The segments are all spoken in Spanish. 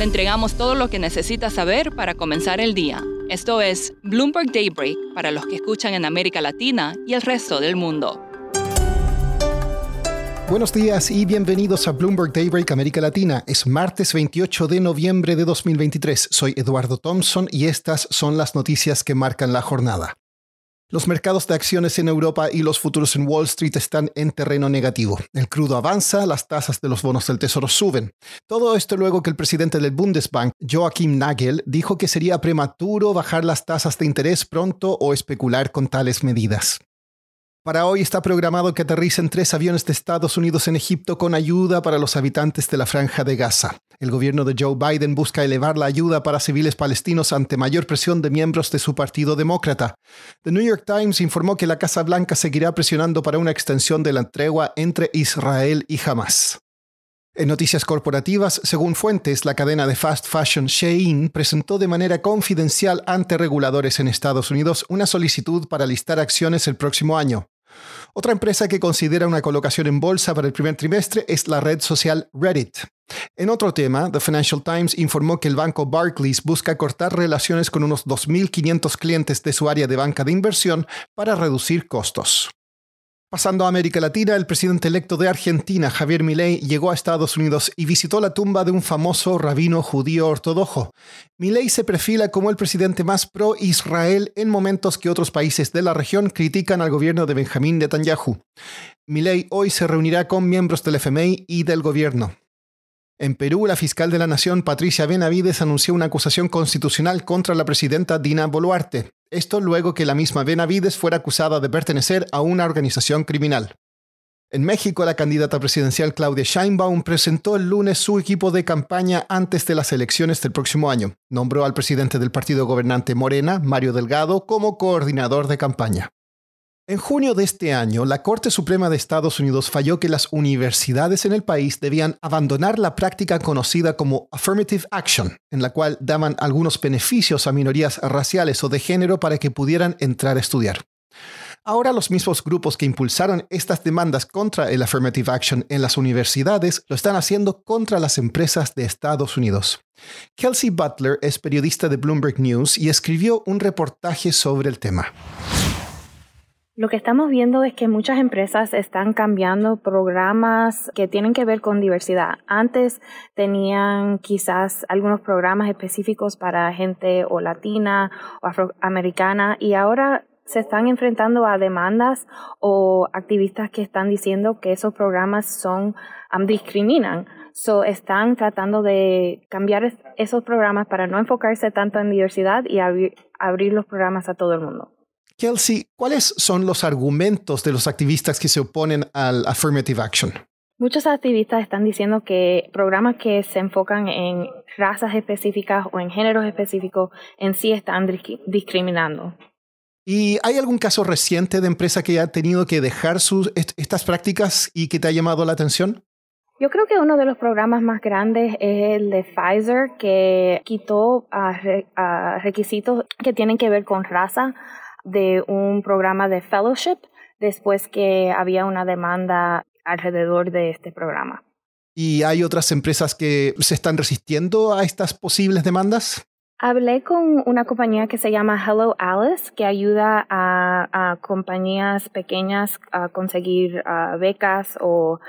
Le entregamos todo lo que necesita saber para comenzar el día. Esto es Bloomberg Daybreak para los que escuchan en América Latina y el resto del mundo. Buenos días y bienvenidos a Bloomberg Daybreak América Latina. Es martes 28 de noviembre de 2023. Soy Eduardo Thompson y estas son las noticias que marcan la jornada. Los mercados de acciones en Europa y los futuros en Wall Street están en terreno negativo. El crudo avanza, las tasas de los bonos del Tesoro suben. Todo esto luego que el presidente del Bundesbank, Joachim Nagel, dijo que sería prematuro bajar las tasas de interés pronto o especular con tales medidas. Para hoy está programado que aterricen tres aviones de Estados Unidos en Egipto con ayuda para los habitantes de la franja de Gaza. El gobierno de Joe Biden busca elevar la ayuda para civiles palestinos ante mayor presión de miembros de su partido demócrata. The New York Times informó que la Casa Blanca seguirá presionando para una extensión de la tregua entre Israel y Hamas. En noticias corporativas, según fuentes, la cadena de fast fashion Shein presentó de manera confidencial ante reguladores en Estados Unidos una solicitud para listar acciones el próximo año. Otra empresa que considera una colocación en bolsa para el primer trimestre es la red social Reddit. En otro tema, The Financial Times informó que el banco Barclays busca cortar relaciones con unos 2.500 clientes de su área de banca de inversión para reducir costos. Pasando a América Latina, el presidente electo de Argentina, Javier Milei, llegó a Estados Unidos y visitó la tumba de un famoso rabino judío ortodoxo. Milei se perfila como el presidente más pro-Israel en momentos que otros países de la región critican al gobierno de Benjamín Netanyahu. Milei hoy se reunirá con miembros del FMI y del gobierno. En Perú, la fiscal de la Nación, Patricia Benavides, anunció una acusación constitucional contra la presidenta Dina Boluarte. Esto luego que la misma Benavides fuera acusada de pertenecer a una organización criminal. En México, la candidata presidencial Claudia Sheinbaum presentó el lunes su equipo de campaña antes de las elecciones del próximo año. Nombró al presidente del partido gobernante Morena, Mario Delgado, como coordinador de campaña. En junio de este año, la Corte Suprema de Estados Unidos falló que las universidades en el país debían abandonar la práctica conocida como Affirmative Action, en la cual daban algunos beneficios a minorías raciales o de género para que pudieran entrar a estudiar. Ahora los mismos grupos que impulsaron estas demandas contra el Affirmative Action en las universidades lo están haciendo contra las empresas de Estados Unidos. Kelsey Butler es periodista de Bloomberg News y escribió un reportaje sobre el tema. Lo que estamos viendo es que muchas empresas están cambiando programas que tienen que ver con diversidad. Antes tenían quizás algunos programas específicos para gente o latina o afroamericana y ahora se están enfrentando a demandas o activistas que están diciendo que esos programas son discriminan. So, están tratando de cambiar esos programas para no enfocarse tanto en diversidad y abrir los programas a todo el mundo. Kelsey, ¿cuáles son los argumentos de los activistas que se oponen al affirmative action? Muchos activistas están diciendo que programas que se enfocan en razas específicas o en géneros específicos en sí están discriminando. ¿Y hay algún caso reciente de empresa que haya tenido que dejar sus, estas prácticas y que te ha llamado la atención? Yo creo que uno de los programas más grandes es el de Pfizer, que quitó requisitos que tienen que ver con raza de un programa de fellowship después que había una demanda alrededor de este programa. ¿Y hay otras empresas que se están resistiendo a estas posibles demandas? Hablé con una compañía que se llama Hello Alice, que ayuda a, compañías pequeñas a conseguir becas o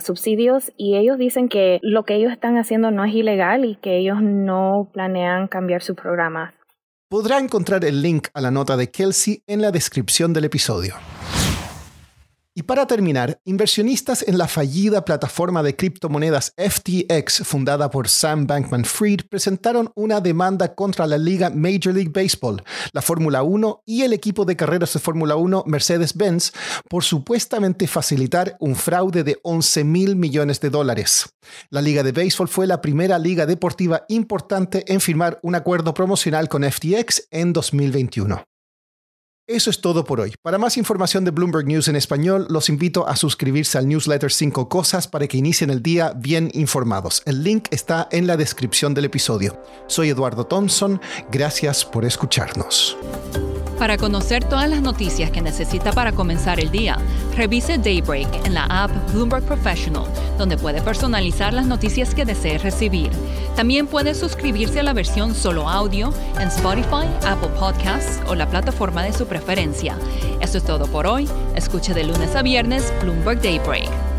subsidios y ellos dicen que lo que ellos están haciendo no es ilegal y que ellos no planean cambiar su programa. Podrá encontrar el link a la nota de Kelsey en la descripción del episodio. Y para terminar, inversionistas en la fallida plataforma de criptomonedas FTX, fundada por Sam Bankman Fried, presentaron una demanda contra la liga Major League Baseball, la Fórmula 1 y el equipo de carreras de Fórmula 1 Mercedes-Benz por supuestamente facilitar un fraude de 11 mil millones de dólares. La liga de béisbol fue la primera liga deportiva importante en firmar un acuerdo promocional con FTX en 2021. Eso es todo por hoy. Para más información de Bloomberg News en español, los invito a suscribirse al newsletter 5 Cosas para que inicien el día bien informados. El link está en la descripción del episodio. Soy Eduardo Thompson. Gracias por escucharnos. Para conocer todas las noticias que necesita para comenzar el día, revise Daybreak en la app Bloomberg Professional, donde puede personalizar las noticias que desee recibir. También puede suscribirse a la versión solo audio en Spotify, Apple Podcasts o la plataforma de su preferencia. Eso es todo por hoy. Escuche de lunes a viernes Bloomberg Daybreak.